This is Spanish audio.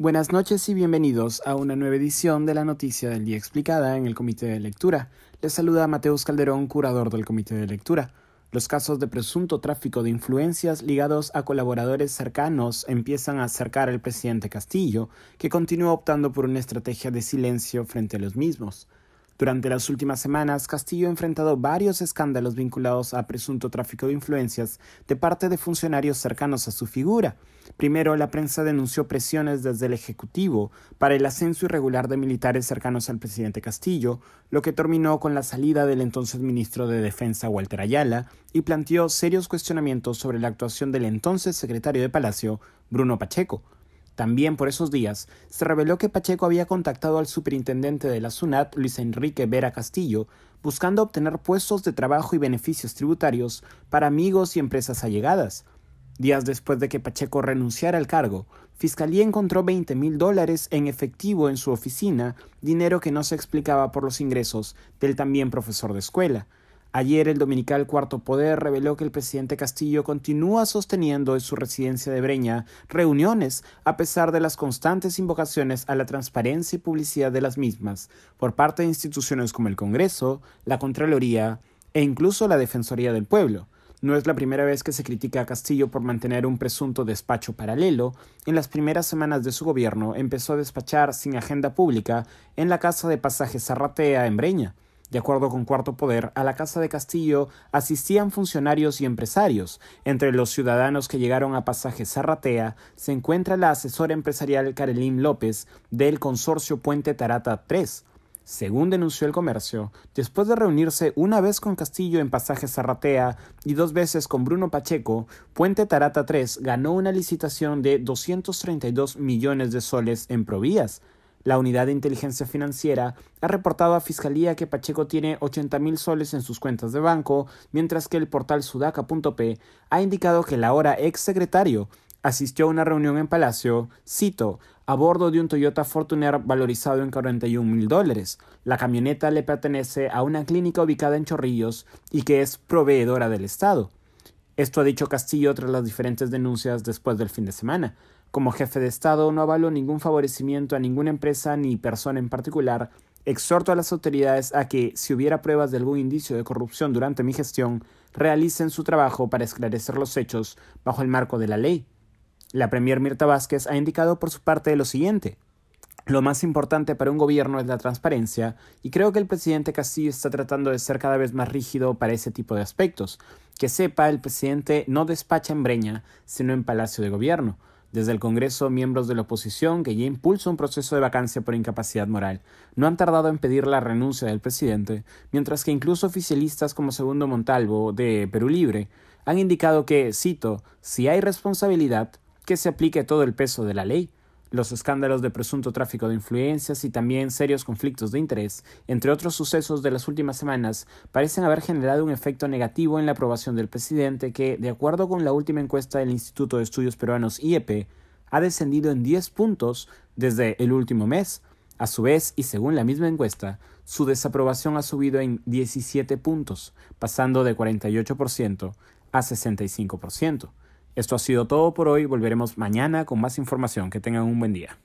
Buenas noches y bienvenidos a una nueva edición de la Noticia del Día Explicada en el Comité de Lectura. Les saluda Mateus Calderón, curador del Comité de Lectura. Los casos de presunto tráfico de influencias ligados a colaboradores cercanos empiezan a acercar al presidente Castillo, que continúa optando por una estrategia de silencio frente a los mismos. Durante las últimas semanas, Castillo ha enfrentado varios escándalos vinculados a presunto tráfico de influencias de parte de funcionarios cercanos a su figura. Primero, la prensa denunció presiones desde el Ejecutivo para el ascenso irregular de militares cercanos al presidente Castillo, lo que terminó con la salida del entonces ministro de Defensa Walter Ayala y planteó serios cuestionamientos sobre la actuación del entonces secretario de Palacio, Bruno Pacheco. También por esos días se reveló que Pacheco había contactado al superintendente de la SUNAT, Luis Enrique Vera Castillo, buscando obtener puestos de trabajo y beneficios tributarios para amigos y empresas allegadas. Días después de que Pacheco renunciara al cargo, Fiscalía encontró 20 mil dólares en efectivo en su oficina, dinero que no se explicaba por los ingresos del también profesor de escuela. Ayer el dominical Cuarto Poder reveló que el presidente Castillo continúa sosteniendo en su residencia de Breña reuniones a pesar de las constantes invocaciones a la transparencia y publicidad de las mismas por parte de instituciones como el Congreso, la Contraloría e incluso la Defensoría del Pueblo. No es la primera vez que se critica a Castillo por mantener un presunto despacho paralelo. En las primeras semanas de su gobierno empezó a despachar sin agenda pública en la casa de pasaje Zarratea en Breña. De acuerdo con Cuarto Poder, a la Casa de Castillo asistían funcionarios y empresarios. Entre los ciudadanos que llegaron a Pasaje Zarratea se encuentra la asesora empresarial Carolín López del consorcio Puente Tarata 3. Según denunció el comercio, después de reunirse una vez con Castillo en Pasaje Zarratea y dos veces con Bruno Pacheco, Puente Tarata 3 ganó una licitación de 232 millones de soles en Provías, la unidad de inteligencia financiera ha reportado a Fiscalía que Pacheco tiene 80 mil soles en sus cuentas de banco, mientras que el portal sudaca.p ha indicado que el ahora ex secretario asistió a una reunión en Palacio, cito, a bordo de un Toyota Fortuner valorizado en 41 mil dólares. La camioneta le pertenece a una clínica ubicada en Chorrillos y que es proveedora del Estado. Esto ha dicho Castillo tras las diferentes denuncias después del fin de semana. Como jefe de Estado no avalo ningún favorecimiento a ninguna empresa ni persona en particular. Exhorto a las autoridades a que, si hubiera pruebas de algún indicio de corrupción durante mi gestión, realicen su trabajo para esclarecer los hechos bajo el marco de la ley. La Premier Mirta Vázquez ha indicado por su parte lo siguiente. Lo más importante para un gobierno es la transparencia, y creo que el presidente Castillo está tratando de ser cada vez más rígido para ese tipo de aspectos. Que sepa, el presidente no despacha en Breña, sino en Palacio de Gobierno. Desde el Congreso, miembros de la oposición, que ya impulsa un proceso de vacancia por incapacidad moral, no han tardado en pedir la renuncia del presidente, mientras que incluso oficialistas como Segundo Montalvo, de Perú Libre, han indicado que, cito, si hay responsabilidad, que se aplique todo el peso de la ley, los escándalos de presunto tráfico de influencias y también serios conflictos de interés, entre otros sucesos de las últimas semanas, parecen haber generado un efecto negativo en la aprobación del presidente que, de acuerdo con la última encuesta del Instituto de Estudios Peruanos IEP, ha descendido en 10 puntos desde el último mes. A su vez, y según la misma encuesta, su desaprobación ha subido en 17 puntos, pasando de 48% a 65%. Esto ha sido todo por hoy. Volveremos mañana con más información. Que tengan un buen día.